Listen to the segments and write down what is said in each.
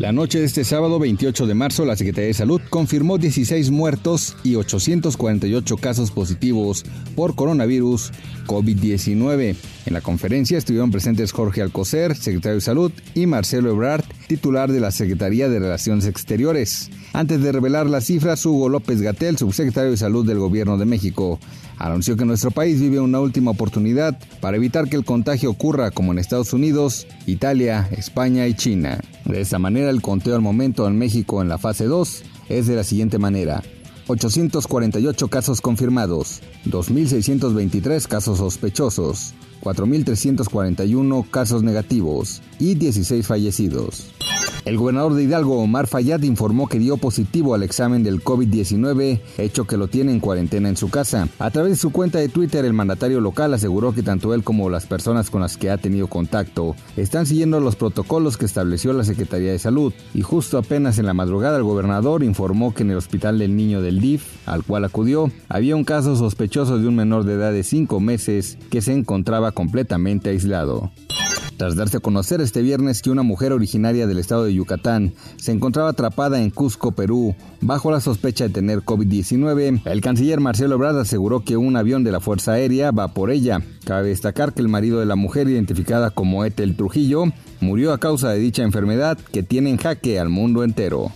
La noche de este sábado 28 de marzo, la Secretaría de Salud confirmó 16 muertos y 848 casos positivos por coronavirus COVID-19. En la conferencia estuvieron presentes Jorge Alcocer, secretario de Salud, y Marcelo Ebrard, titular de la Secretaría de Relaciones Exteriores. Antes de revelar las cifras, Hugo López Gatel, subsecretario de Salud del Gobierno de México, anunció que nuestro país vive una última oportunidad para evitar que el contagio ocurra como en Estados Unidos, Italia, España y China. De esta manera, el conteo al momento en México en la fase 2 es de la siguiente manera. 848 casos confirmados, 2.623 casos sospechosos, 4.341 casos negativos y 16 fallecidos. El gobernador de Hidalgo, Omar Fayad, informó que dio positivo al examen del COVID-19, hecho que lo tiene en cuarentena en su casa. A través de su cuenta de Twitter, el mandatario local aseguró que tanto él como las personas con las que ha tenido contacto están siguiendo los protocolos que estableció la Secretaría de Salud. Y justo apenas en la madrugada, el gobernador informó que en el hospital del niño del DIF, al cual acudió, había un caso sospechoso de un menor de edad de 5 meses que se encontraba completamente aislado. Tras darse a conocer este viernes que una mujer originaria del estado de Yucatán se encontraba atrapada en Cusco, Perú, bajo la sospecha de tener COVID-19, el canciller Marcelo Ebrard aseguró que un avión de la Fuerza Aérea va por ella. Cabe destacar que el marido de la mujer, identificada como Etel Trujillo, murió a causa de dicha enfermedad que tiene en jaque al mundo entero.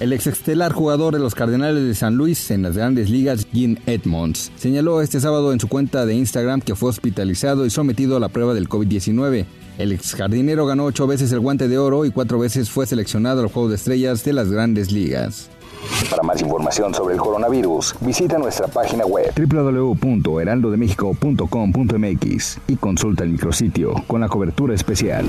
El exestelar jugador de los Cardenales de San Luis en las grandes ligas, Jim Edmonds, señaló este sábado en su cuenta de Instagram que fue hospitalizado y sometido a la prueba del COVID-19. El ex jardinero ganó ocho veces el guante de oro y cuatro veces fue seleccionado al juego de estrellas de las grandes ligas. Para más información sobre el coronavirus, visita nuestra página web www.heraldodemexico.com.mx y consulta el micrositio con la cobertura especial.